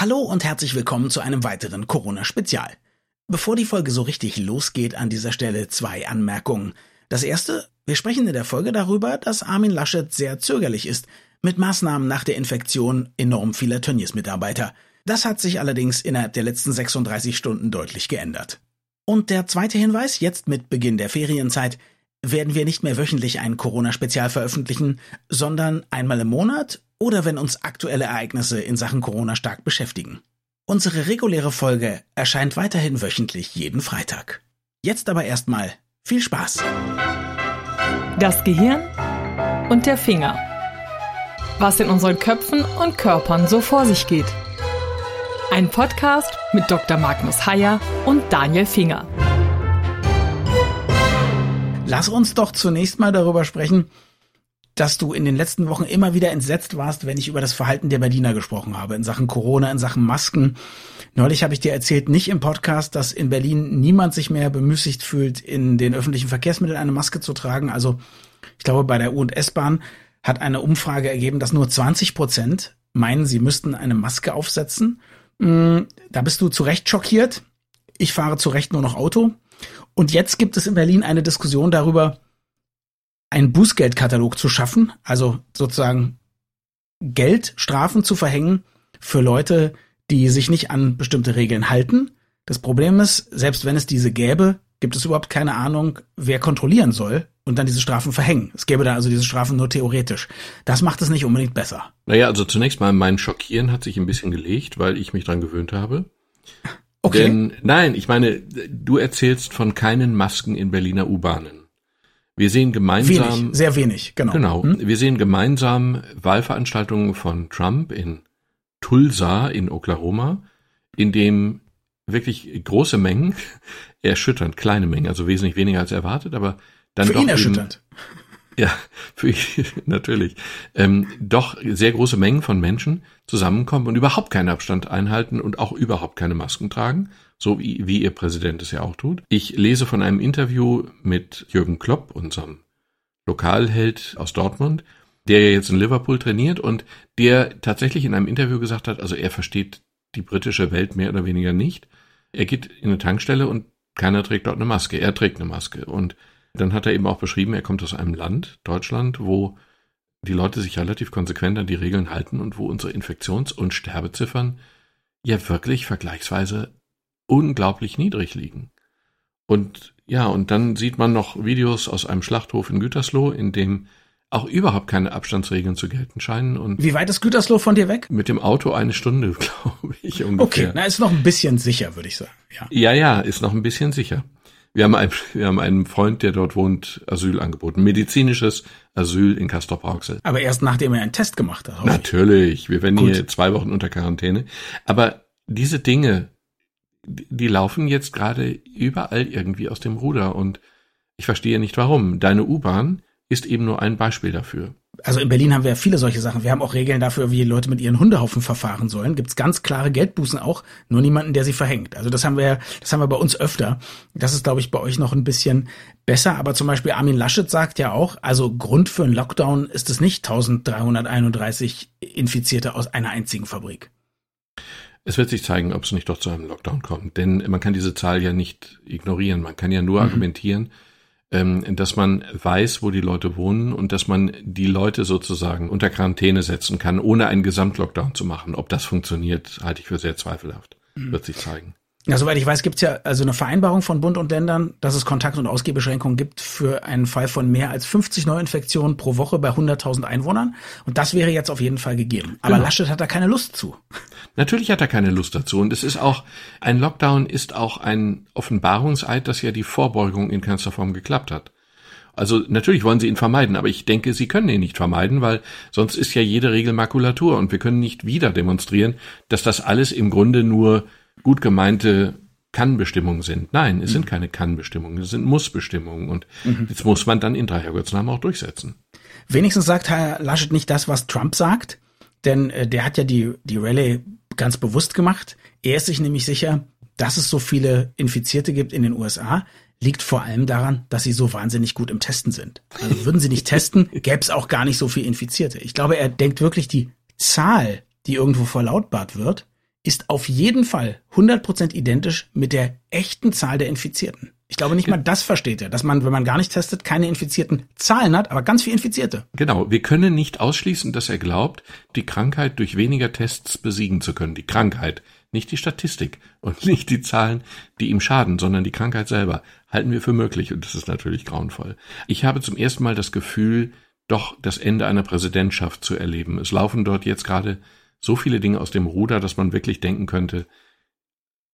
Hallo und herzlich willkommen zu einem weiteren Corona-Spezial. Bevor die Folge so richtig losgeht, an dieser Stelle zwei Anmerkungen. Das erste, wir sprechen in der Folge darüber, dass Armin Laschet sehr zögerlich ist mit Maßnahmen nach der Infektion enorm vieler Tönnies-Mitarbeiter. Das hat sich allerdings innerhalb der letzten 36 Stunden deutlich geändert. Und der zweite Hinweis, jetzt mit Beginn der Ferienzeit, werden wir nicht mehr wöchentlich ein Corona-Spezial veröffentlichen, sondern einmal im Monat oder wenn uns aktuelle Ereignisse in Sachen Corona stark beschäftigen. Unsere reguläre Folge erscheint weiterhin wöchentlich jeden Freitag. Jetzt aber erstmal viel Spaß. Das Gehirn und der Finger. Was in unseren Köpfen und Körpern so vor sich geht. Ein Podcast mit Dr. Magnus Heyer und Daniel Finger. Lass uns doch zunächst mal darüber sprechen, dass du in den letzten Wochen immer wieder entsetzt warst, wenn ich über das Verhalten der Berliner gesprochen habe, in Sachen Corona, in Sachen Masken. Neulich habe ich dir erzählt, nicht im Podcast, dass in Berlin niemand sich mehr bemüßigt fühlt, in den öffentlichen Verkehrsmitteln eine Maske zu tragen. Also ich glaube, bei der U- und S-Bahn hat eine Umfrage ergeben, dass nur 20 Prozent meinen, sie müssten eine Maske aufsetzen. Mm, da bist du zu Recht schockiert. Ich fahre zu Recht nur noch Auto. Und jetzt gibt es in Berlin eine Diskussion darüber, einen Bußgeldkatalog zu schaffen, also sozusagen Geldstrafen zu verhängen für Leute, die sich nicht an bestimmte Regeln halten. Das Problem ist, selbst wenn es diese gäbe, gibt es überhaupt keine Ahnung, wer kontrollieren soll und dann diese Strafen verhängen. Es gäbe da also diese Strafen nur theoretisch. Das macht es nicht unbedingt besser. Naja, also zunächst mal mein Schockieren hat sich ein bisschen gelegt, weil ich mich dran gewöhnt habe. Okay. Denn, nein, ich meine, du erzählst von keinen Masken in Berliner U-Bahnen. Wir sehen gemeinsam. Wenig, sehr wenig, genau. Genau. Hm? Wir sehen gemeinsam Wahlveranstaltungen von Trump in Tulsa in Oklahoma, in dem wirklich große Mengen, erschütternd kleine Mengen, also wesentlich weniger als erwartet, aber dann Für doch ihn erschütternd. ja, für ihn natürlich, ähm, doch sehr große Mengen von Menschen zusammenkommen und überhaupt keinen Abstand einhalten und auch überhaupt keine Masken tragen, so wie, wie ihr Präsident es ja auch tut. Ich lese von einem Interview mit Jürgen Klopp, unserem Lokalheld aus Dortmund, der ja jetzt in Liverpool trainiert und der tatsächlich in einem Interview gesagt hat, also er versteht die britische Welt mehr oder weniger nicht. Er geht in eine Tankstelle und keiner trägt dort eine Maske. Er trägt eine Maske. Und dann hat er eben auch beschrieben, er kommt aus einem Land, Deutschland, wo die Leute sich relativ konsequent an die Regeln halten und wo unsere Infektions- und Sterbeziffern ja wirklich vergleichsweise unglaublich niedrig liegen. Und ja, und dann sieht man noch Videos aus einem Schlachthof in Gütersloh, in dem auch überhaupt keine Abstandsregeln zu gelten scheinen. Und Wie weit ist Gütersloh von dir weg? mit dem Auto eine Stunde, glaube ich, ungefähr. Okay, na, ist noch ein bisschen sicher, würde ich sagen. Ja. Ja, ja, ist noch ein bisschen sicher. Wir haben, ein, wir haben einen Freund, der dort wohnt, Asyl angeboten. Medizinisches Asyl in Castrop-Rauxel. Aber erst nachdem er einen Test gemacht hat. hoffe ich. Natürlich, wir werden Gut. hier zwei Wochen unter Quarantäne. Aber diese Dinge, die laufen jetzt gerade überall irgendwie aus dem Ruder und ich verstehe nicht warum. Deine U-Bahn ist eben nur ein Beispiel dafür. Also in Berlin haben wir ja viele solche Sachen. Wir haben auch Regeln dafür, wie Leute mit ihren Hundehaufen verfahren sollen. Gibt's ganz klare Geldbußen auch, nur niemanden, der sie verhängt. Also das haben wir, das haben wir bei uns öfter. Das ist, glaube ich, bei euch noch ein bisschen besser. Aber zum Beispiel Armin Laschet sagt ja auch, also Grund für einen Lockdown ist es nicht 1331 Infizierte aus einer einzigen Fabrik. Es wird sich zeigen, ob es nicht doch zu einem Lockdown kommt. Denn man kann diese Zahl ja nicht ignorieren. Man kann ja nur Mhm. argumentieren, ähm, dass man weiß, wo die Leute wohnen und dass man die Leute sozusagen unter Quarantäne setzen kann, ohne einen Gesamtlockdown zu machen. Ob das funktioniert, halte ich für sehr zweifelhaft. Mhm. Wird sich zeigen. Ja, soweit ich weiß, gibt's ja also eine Vereinbarung von Bund und Ländern, dass es Kontakt- und Ausgehbeschränkungen gibt für einen Fall von mehr als 50 Neuinfektionen pro Woche bei 100.000 Einwohnern. Und das wäre jetzt auf jeden Fall gegeben. Aber Genau. Laschet hat da keine Lust zu. Natürlich hat er keine Lust dazu. Und es ist auch, ein Lockdown ist auch ein Offenbarungseid, dass ja die Vorbeugung in keinster Form geklappt hat. Also natürlich wollen sie ihn vermeiden, aber ich denke, sie können ihn nicht vermeiden, weil sonst ist ja jede Regel Makulatur und wir können nicht wieder demonstrieren, dass das alles im Grunde nur gut gemeinte Kann-Bestimmungen sind. Nein, es sind keine Kann-Bestimmungen, es sind Muss-Bestimmungen und jetzt muss man dann in drei Herrgottsnamen auch durchsetzen. Wenigstens sagt Herr Laschet nicht das, was Trump sagt, denn äh, der hat ja die, die Rallye ganz bewusst gemacht. Er ist sich nämlich sicher, dass es so viele Infizierte gibt in den USA, liegt vor allem daran, dass sie so wahnsinnig gut im Testen sind. Also würden sie nicht testen, gäbe es auch gar nicht so viel Infizierte. Ich glaube, er denkt wirklich, die Zahl, die irgendwo verlautbart wird, ist auf jeden Fall 100% identisch mit der echten Zahl der Infizierten. Ich glaube nicht mal das versteht er, dass man, wenn man gar nicht testet, keine infizierten Zahlen hat, aber ganz viel Infizierte. Genau, wir können nicht ausschließen, dass er glaubt, die Krankheit durch weniger Tests besiegen zu können. Die Krankheit, nicht die Statistik und nicht die Zahlen, die ihm schaden, sondern die Krankheit selber halten wir für möglich und das ist natürlich grauenvoll. Ich habe zum ersten Mal das Gefühl, doch das Ende einer Präsidentschaft zu erleben. Es laufen dort jetzt gerade so viele Dinge aus dem Ruder, dass man wirklich denken könnte,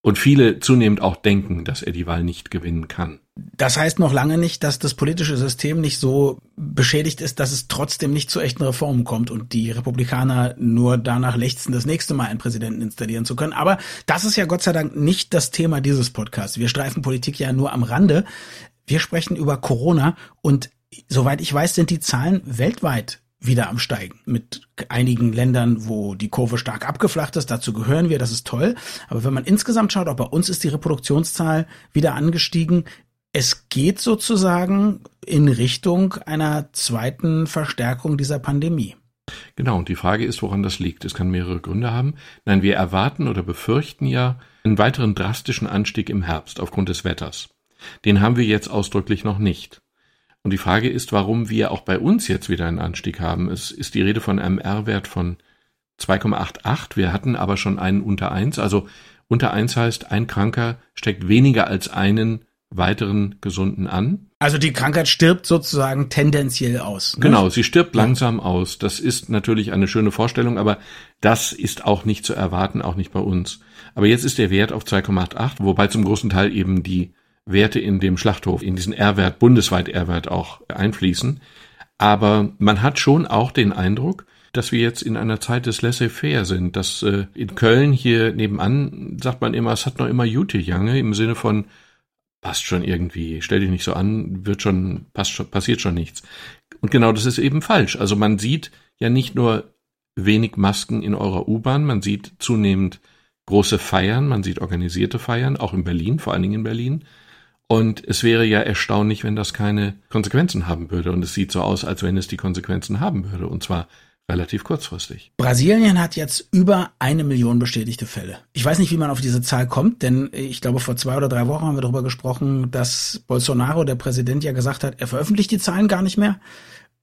und viele zunehmend auch denken, dass er die Wahl nicht gewinnen kann. Das heißt noch lange nicht, dass das politische System nicht so beschädigt ist, dass es trotzdem nicht zu echten Reformen kommt und die Republikaner nur danach lechzen, das nächste Mal einen Präsidenten installieren zu können. Aber das ist ja Gott sei Dank nicht das Thema dieses Podcasts. Wir streifen Politik ja nur am Rande. Wir sprechen über Corona und soweit ich weiß, sind die Zahlen weltweit wieder am Steigen. Mit einigen Ländern, wo die Kurve stark abgeflacht ist, dazu gehören wir, das ist toll. Aber wenn man insgesamt schaut, auch bei uns ist die Reproduktionszahl wieder angestiegen. Es geht sozusagen in Richtung einer zweiten Verstärkung dieser Pandemie. Genau, und die Frage ist, woran das liegt. Es kann mehrere Gründe haben. Nein, wir erwarten oder befürchten ja einen weiteren drastischen Anstieg im Herbst aufgrund des Wetters. Den haben wir jetzt ausdrücklich noch nicht. Und die Frage ist, warum wir auch bei uns jetzt wieder einen Anstieg haben. Es ist die Rede von einem R-Wert von 2,88. Wir hatten aber schon einen unter 1. Also unter 1 heißt, ein Kranker steckt weniger als einen weiteren Gesunden an. Also die Krankheit stirbt sozusagen tendenziell aus. Ne? Genau, sie stirbt langsam aus. Das ist natürlich eine schöne Vorstellung, aber das ist auch nicht zu erwarten, auch nicht bei uns. Aber jetzt ist der Wert auf 2,88, wobei zum großen Teil eben die Werte in dem Schlachthof, in diesen R-Wert, bundesweit R-Wert auch einfließen. Aber man hat schon auch den Eindruck, dass wir jetzt in einer Zeit des Laissez-faire sind. Dass äh, in Köln hier nebenan sagt man immer, es hat noch immer Jute Jange im Sinne von passt schon irgendwie, stell dich nicht so an, wird schon, passt schon, passiert schon nichts. Und genau das ist eben falsch. Also man sieht ja nicht nur wenig Masken in eurer U-Bahn, man sieht zunehmend große Feiern, man sieht organisierte Feiern, auch in Berlin, vor allen Dingen in Berlin. Und es wäre ja erstaunlich, wenn das keine Konsequenzen haben würde. Und es sieht so aus, als wenn es die Konsequenzen haben würde. Und zwar relativ kurzfristig. Brasilien hat jetzt über eine Million bestätigte Fälle. Ich weiß nicht, wie man auf diese Zahl kommt, denn ich glaube, vor zwei oder drei Wochen haben wir darüber gesprochen, dass Bolsonaro, der Präsident, ja gesagt hat, er veröffentlicht die Zahlen gar nicht mehr,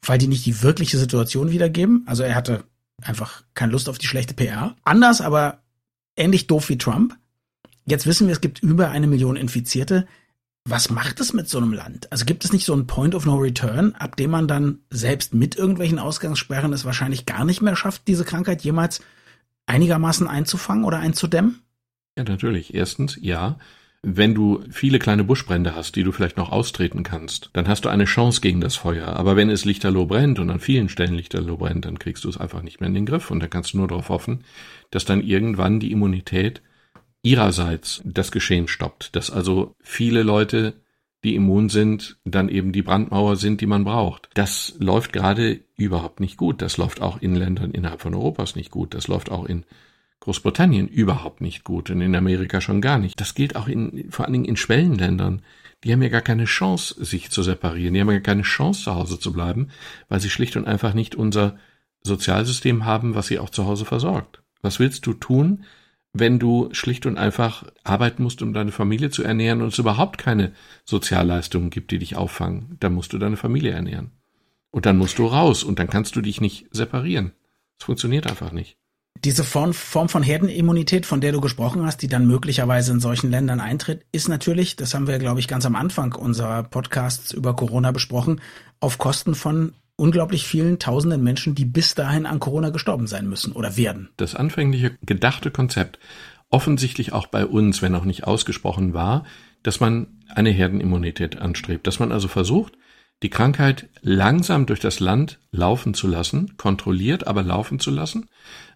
weil die nicht die wirkliche Situation wiedergeben. Also er hatte einfach keine Lust auf die schlechte PR. Anders, aber ähnlich doof wie Trump. Jetzt wissen wir, es gibt über eine Million Infizierte was macht es mit so einem Land? Also gibt es nicht so einen Point of No Return, ab dem man dann selbst mit irgendwelchen Ausgangssperren es wahrscheinlich gar nicht mehr schafft, diese Krankheit jemals einigermaßen einzufangen oder einzudämmen? Ja, natürlich. Erstens, ja. Wenn du viele kleine Buschbrände hast, die du vielleicht noch austreten kannst, dann hast du eine Chance gegen das Feuer. Aber wenn es lichterloh brennt und an vielen Stellen lichterloh brennt, dann kriegst du es einfach nicht mehr in den Griff. Und dann kannst du nur darauf hoffen, dass dann irgendwann die Immunität ihrerseits das Geschehen stoppt, dass also viele Leute, die immun sind, dann eben die Brandmauer sind, die man braucht. Das läuft gerade überhaupt nicht gut. Das läuft auch in Ländern innerhalb von Europas nicht gut. Das läuft auch in Großbritannien überhaupt nicht gut und in Amerika schon gar nicht. Das gilt auch in, vor allen Dingen in Schwellenländern. Die haben ja gar keine Chance, sich zu separieren. Die haben ja keine Chance, zu Hause zu bleiben, weil sie schlicht und einfach nicht unser Sozialsystem haben, was sie auch zu Hause versorgt. Was willst du tun, wenn du schlicht und einfach arbeiten musst, um deine Familie zu ernähren und es überhaupt keine Sozialleistungen gibt, die dich auffangen, dann musst du deine Familie ernähren. Und dann musst du raus und dann kannst du dich nicht separieren. Es funktioniert einfach nicht. Diese Form, von Herdenimmunität, von der du gesprochen hast, die dann möglicherweise in solchen Ländern eintritt, ist natürlich, das haben wir, glaube ich, ganz am Anfang unserer Podcasts über Corona besprochen, auf Kosten von unglaublich vielen tausenden Menschen, die bis dahin an Corona gestorben sein müssen oder werden. Das anfängliche gedachte Konzept, offensichtlich auch bei uns, wenn auch nicht ausgesprochen war, dass man eine Herdenimmunität anstrebt, dass man also versucht, die Krankheit langsam durch das Land laufen zu lassen, kontrolliert, aber laufen zu lassen,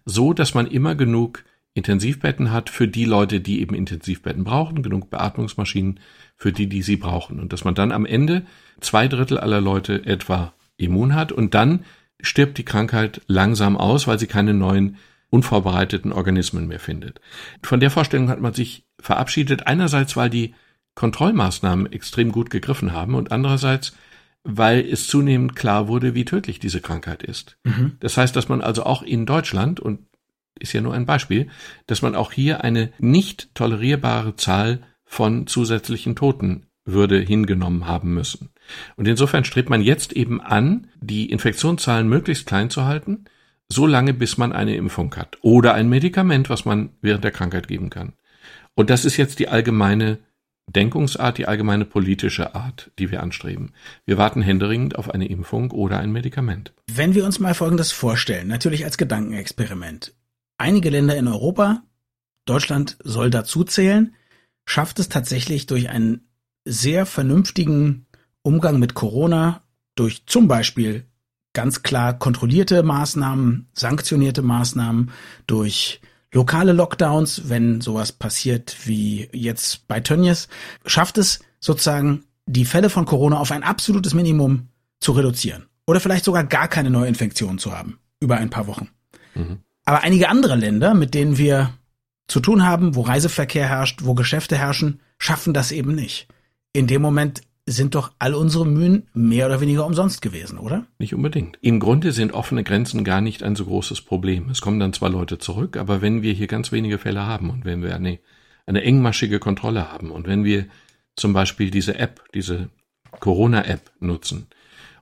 so dass man immer genug Intensivbetten hat für die Leute, die eben Intensivbetten brauchen, genug Beatmungsmaschinen für die, die sie brauchen. Und dass man dann am Ende zwei Drittel aller Leute etwa immun hat und dann stirbt die Krankheit langsam aus, weil sie keine neuen unvorbereiteten Organismen mehr findet. Von der Vorstellung hat man sich verabschiedet, einerseits weil die Kontrollmaßnahmen extrem gut gegriffen haben und andererseits weil es zunehmend klar wurde, wie tödlich diese Krankheit ist. Mhm. Das heißt, dass man also auch in Deutschland und ist ja nur ein Beispiel, dass man auch hier eine nicht tolerierbare Zahl von zusätzlichen Toten würde hingenommen haben müssen. Und insofern strebt man jetzt eben an, die Infektionszahlen möglichst klein zu halten, so lange bis man eine Impfung hat oder ein Medikament, was man während der Krankheit geben kann. Und das ist jetzt die allgemeine Denkungsart, die allgemeine politische Art, die wir anstreben. Wir warten händeringend auf eine Impfung oder ein Medikament. Wenn wir uns mal Folgendes vorstellen, natürlich als Gedankenexperiment. Einige Länder in Europa, Deutschland soll dazu zählen, schafft es tatsächlich durch einen sehr vernünftigen Umgang mit Corona, durch zum Beispiel ganz klar kontrollierte Maßnahmen, sanktionierte Maßnahmen, durch lokale Lockdowns, wenn sowas passiert wie jetzt bei Tönnies, schafft es sozusagen die Fälle von Corona auf ein absolutes Minimum zu reduzieren. Oder vielleicht sogar gar keine Neuinfektionen zu haben über ein paar Wochen. Mhm. Aber einige andere Länder, mit denen wir zu tun haben, wo Reiseverkehr herrscht, wo Geschäfte herrschen, schaffen das eben nicht. In dem Moment sind doch all unsere Mühen mehr oder weniger umsonst gewesen, oder? Nicht unbedingt. Im Grunde sind offene Grenzen gar nicht ein so großes Problem. Es kommen dann zwar Leute zurück, aber wenn wir hier ganz wenige Fälle haben und wenn wir eine, eine engmaschige Kontrolle haben und wenn wir zum Beispiel diese App, diese Corona-App nutzen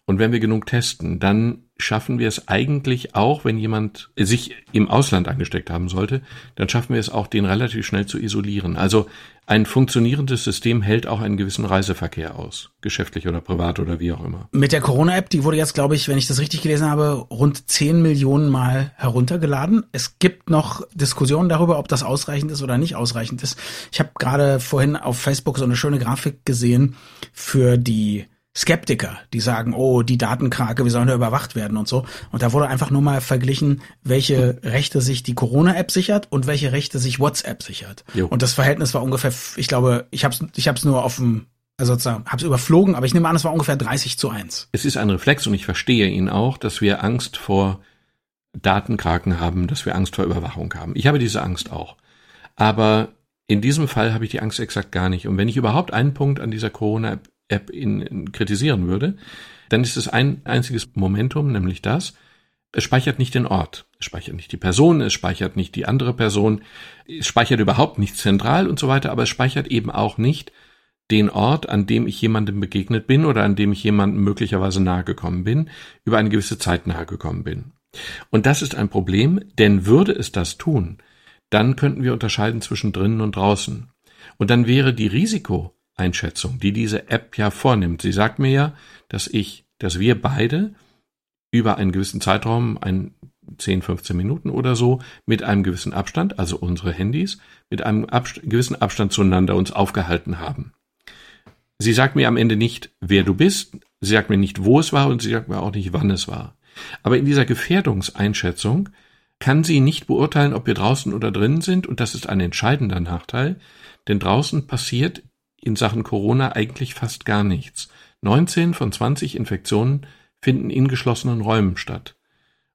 und wenn wir genug testen, dann schaffen wir es eigentlich auch, wenn jemand sich im Ausland angesteckt haben sollte, dann schaffen wir es auch, den relativ schnell zu isolieren. Also ein funktionierendes System hält auch einen gewissen Reiseverkehr aus, geschäftlich oder privat oder wie auch immer. Mit der Corona-App, die wurde jetzt, glaube ich, wenn ich das richtig gelesen habe, rund 10 Millionen Mal heruntergeladen. Es gibt noch Diskussionen darüber, ob das ausreichend ist oder nicht ausreichend ist. Ich habe gerade vorhin auf Facebook so eine schöne Grafik gesehen für die Skeptiker, die sagen, oh, die Datenkrake, wir sollen ja überwacht werden und so. Und da wurde einfach nur mal verglichen, welche Rechte sich die Corona-App sichert und welche Rechte sich WhatsApp sichert. Jo. Und das Verhältnis war ungefähr, ich glaube, ich habe es ich hab's nur auf dem also sozusagen, habe es überflogen, aber ich nehme an, es war ungefähr 30 zu 1. Es ist ein Reflex und ich verstehe ihn auch, dass wir Angst vor Datenkraken haben, dass wir Angst vor Überwachung haben. Ich habe diese Angst auch. Aber in diesem Fall habe ich die Angst exakt gar nicht. Und wenn ich überhaupt einen Punkt an dieser Corona-App App in, in kritisieren würde, dann ist es ein einziges Momentum, nämlich das, es speichert nicht den Ort, es speichert nicht die Person, es speichert nicht die andere Person, es speichert überhaupt nicht zentral und so weiter, aber es speichert eben auch nicht den Ort, an dem ich jemandem begegnet bin oder an dem ich jemandem möglicherweise nahe gekommen bin, über eine gewisse Zeit nahe gekommen bin. Und das ist ein Problem, denn würde es das tun, dann könnten wir unterscheiden zwischen drinnen und draußen. Und dann wäre die Risiko, Einschätzung, die diese App ja vornimmt. Sie sagt mir ja, dass ich, dass wir beide über einen gewissen Zeitraum, ein 10, 15 Minuten oder so, mit einem gewissen Abstand, also unsere Handys, mit einem Abst gewissen Abstand zueinander uns aufgehalten haben. Sie sagt mir am Ende nicht, wer du bist, sie sagt mir nicht, wo es war und sie sagt mir auch nicht, wann es war. Aber in dieser Gefährdungseinschätzung kann sie nicht beurteilen, ob wir draußen oder drinnen sind, und das ist ein entscheidender Nachteil, denn draußen passiert in Sachen Corona eigentlich fast gar nichts. 19 von 20 Infektionen finden in geschlossenen Räumen statt.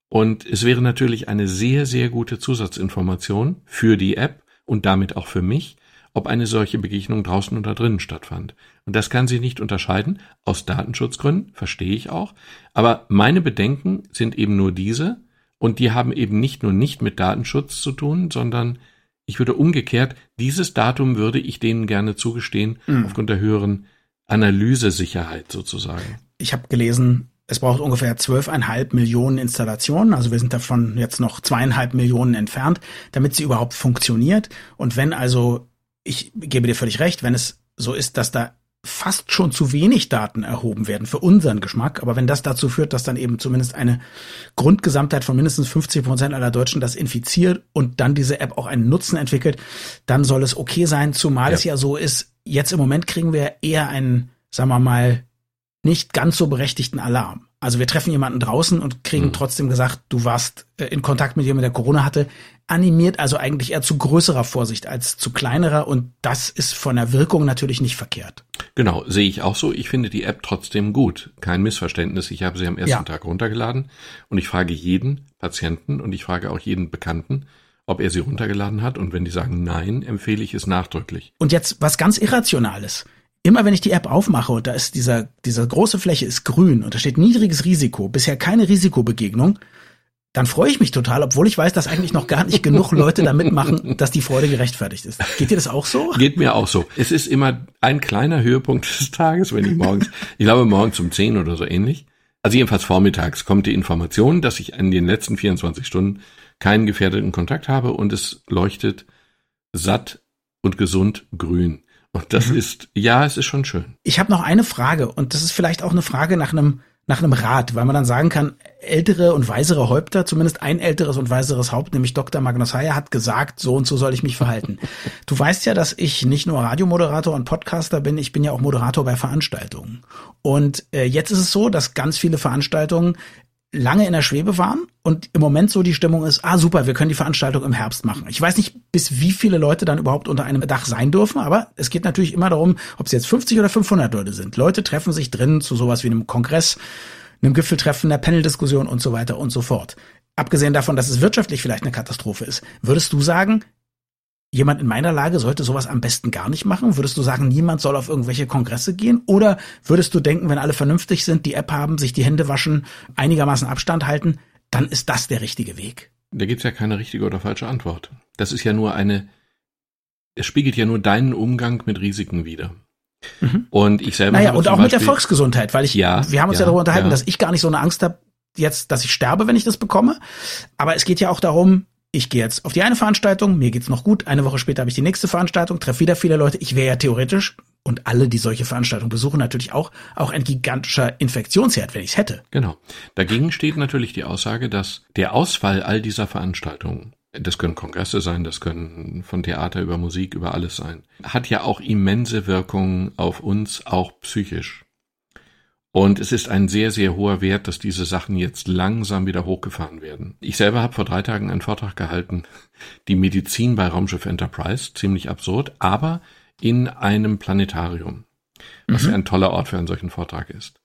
Und es wäre natürlich eine sehr, sehr gute Zusatzinformation für die App und damit auch für mich, ob eine solche Begegnung draußen oder drinnen stattfand. Und das kann sie nicht unterscheiden, aus Datenschutzgründen, verstehe ich auch. Aber meine Bedenken sind eben nur diese, und die haben eben nicht nur nicht mit Datenschutz zu tun, sondern ich würde umgekehrt, dieses Datum würde ich denen gerne zugestehen, mhm. aufgrund der höheren Analysesicherheit sozusagen. Ich habe gelesen, es braucht ungefähr zwölfeinhalb Millionen Installationen, also wir sind davon jetzt noch zweieinhalb Millionen entfernt, damit sie überhaupt funktioniert. Und wenn also, ich gebe dir völlig recht, wenn es so ist, dass da fast schon zu wenig Daten erhoben werden für unseren Geschmack. Aber wenn das dazu führt, dass dann eben zumindest eine Grundgesamtheit von mindestens 50 Prozent aller Deutschen das infiziert und dann diese App auch einen Nutzen entwickelt, dann soll es okay sein. Zumal ja. es ja so ist, jetzt im Moment kriegen wir eher einen, sagen wir mal, nicht ganz so berechtigten Alarm. Also wir treffen jemanden draußen und kriegen mhm. trotzdem gesagt, du warst äh, in Kontakt mit jemandem, der Corona hatte, animiert also eigentlich eher zu größerer Vorsicht als zu kleinerer und das ist von der Wirkung natürlich nicht verkehrt. Genau, sehe ich auch so. Ich finde die App trotzdem gut. Kein Missverständnis. Ich habe sie am ersten ja. Tag runtergeladen und ich frage jeden Patienten und ich frage auch jeden Bekannten, ob er sie runtergeladen hat und wenn die sagen nein, empfehle ich es nachdrücklich. Und jetzt was ganz Irrationales immer wenn ich die App aufmache und da ist dieser, diese große Fläche ist grün und da steht niedriges Risiko, bisher keine Risikobegegnung, dann freue ich mich total, obwohl ich weiß, dass eigentlich noch gar nicht genug Leute da mitmachen, dass die Freude gerechtfertigt ist. Geht dir das auch so? Geht mir auch so. Es ist immer ein kleiner Höhepunkt des Tages, wenn ich morgens, ich glaube morgens um 10 oder so ähnlich, also jedenfalls vormittags kommt die Information, dass ich in den letzten 24 Stunden keinen gefährdeten Kontakt habe und es leuchtet satt und gesund grün. Und das mhm. ist, ja, es ist schon schön. Ich habe noch eine Frage und das ist vielleicht auch eine Frage nach einem nach einem Rat, weil man dann sagen kann, ältere und weisere Häupter, zumindest ein älteres und weiseres Haupt, nämlich Dr. Magnus Heyer, hat gesagt, so und so soll ich mich verhalten. Du weißt ja, dass ich nicht nur Radiomoderator und Podcaster bin, ich bin ja auch Moderator bei Veranstaltungen. Und äh, jetzt ist es so, dass ganz viele Veranstaltungen lange in der Schwebe waren und im Moment so die Stimmung ist, ah super, wir können die Veranstaltung im Herbst machen. Ich weiß nicht, bis wie viele Leute dann überhaupt unter einem Dach sein dürfen, aber es geht natürlich immer darum, ob es jetzt 50 oder 500 Leute sind. Leute treffen sich drin zu sowas wie einem Kongress, einem Gipfeltreffen, einer Paneldiskussion und so weiter und so fort. Abgesehen davon, dass es wirtschaftlich vielleicht eine Katastrophe ist, würdest du sagen, jemand in meiner Lage sollte sowas am besten gar nicht machen? Würdest du sagen, niemand soll auf irgendwelche Kongresse gehen? Oder würdest du denken, wenn alle vernünftig sind, die App haben, sich die Hände waschen, einigermaßen Abstand halten, dann ist das der richtige Weg? Da gibt's ja keine richtige oder falsche Antwort. Das ist ja nur eine, es spiegelt ja nur deinen Umgang mit Risiken wider. Mhm. Und ich selber. Naja, und auch Beispiel, mit der Volksgesundheit, weil ich, ja, wir haben uns ja, ja darüber unterhalten, ja. dass ich gar nicht so eine Angst habe, jetzt, dass ich sterbe, wenn ich das bekomme. Aber es geht ja auch darum, ich gehe jetzt auf die eine Veranstaltung, mir geht's noch gut, eine Woche später habe ich die nächste Veranstaltung, treffe wieder viele Leute. Ich wäre ja theoretisch, und alle, die solche Veranstaltungen besuchen, natürlich auch, auch ein gigantischer Infektionsherd, wenn ich es hätte. Genau. Dagegen steht natürlich die Aussage, dass der Ausfall all dieser Veranstaltungen, das können Kongresse sein, das können von Theater über Musik, über alles sein, hat ja auch immense Wirkungen auf uns, auch psychisch. Und es ist ein sehr, sehr hoher Wert, dass diese Sachen jetzt langsam wieder hochgefahren werden. Ich selber habe vor drei Tagen einen Vortrag gehalten, die Medizin bei Raumschiff Enterprise, ziemlich absurd, aber in einem Planetarium, was mhm. ja ein toller Ort für einen solchen Vortrag ist.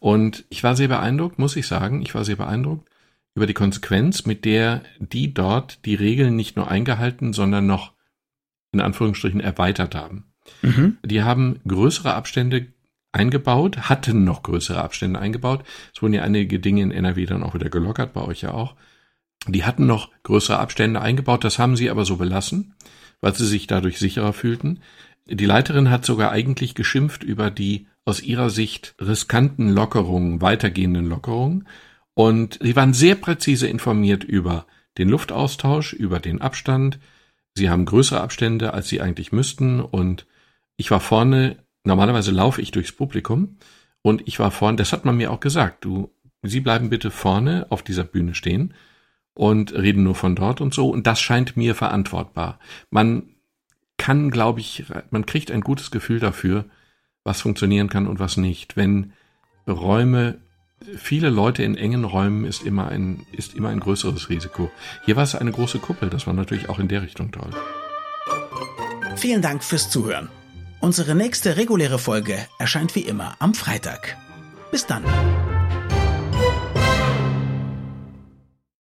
Und ich war sehr beeindruckt, muss ich sagen, ich war sehr beeindruckt über die Konsequenz, mit der die dort die Regeln nicht nur eingehalten, sondern noch in Anführungsstrichen erweitert haben. Mhm. Die haben größere Abstände eingebaut, hatten noch größere Abstände eingebaut. Es wurden ja einige Dinge in NRW dann auch wieder gelockert, bei euch ja auch. Die hatten noch größere Abstände eingebaut, das haben sie aber so belassen, weil sie sich dadurch sicherer fühlten. Die Leiterin hat sogar eigentlich geschimpft über die aus ihrer Sicht riskanten Lockerungen, weitergehenden Lockerungen. Und sie waren sehr präzise informiert über den Luftaustausch, über den Abstand. Sie haben größere Abstände, als sie eigentlich müssten. Und ich war vorne normalerweise laufe ich durchs Publikum und ich war vorne, das hat man mir auch gesagt, du, Sie bleiben bitte vorne auf dieser Bühne stehen und reden nur von dort und so und das scheint mir verantwortbar. Man kann, glaube ich, man kriegt ein gutes Gefühl dafür, was funktionieren kann und was nicht. Wenn Räume, viele Leute in engen Räumen ist immer ein, ist immer ein größeres Risiko. Hier war es eine große Kuppel, das war natürlich auch in der Richtung toll. Vielen Dank fürs Zuhören. Unsere nächste reguläre Folge erscheint wie immer am Freitag. Bis dann.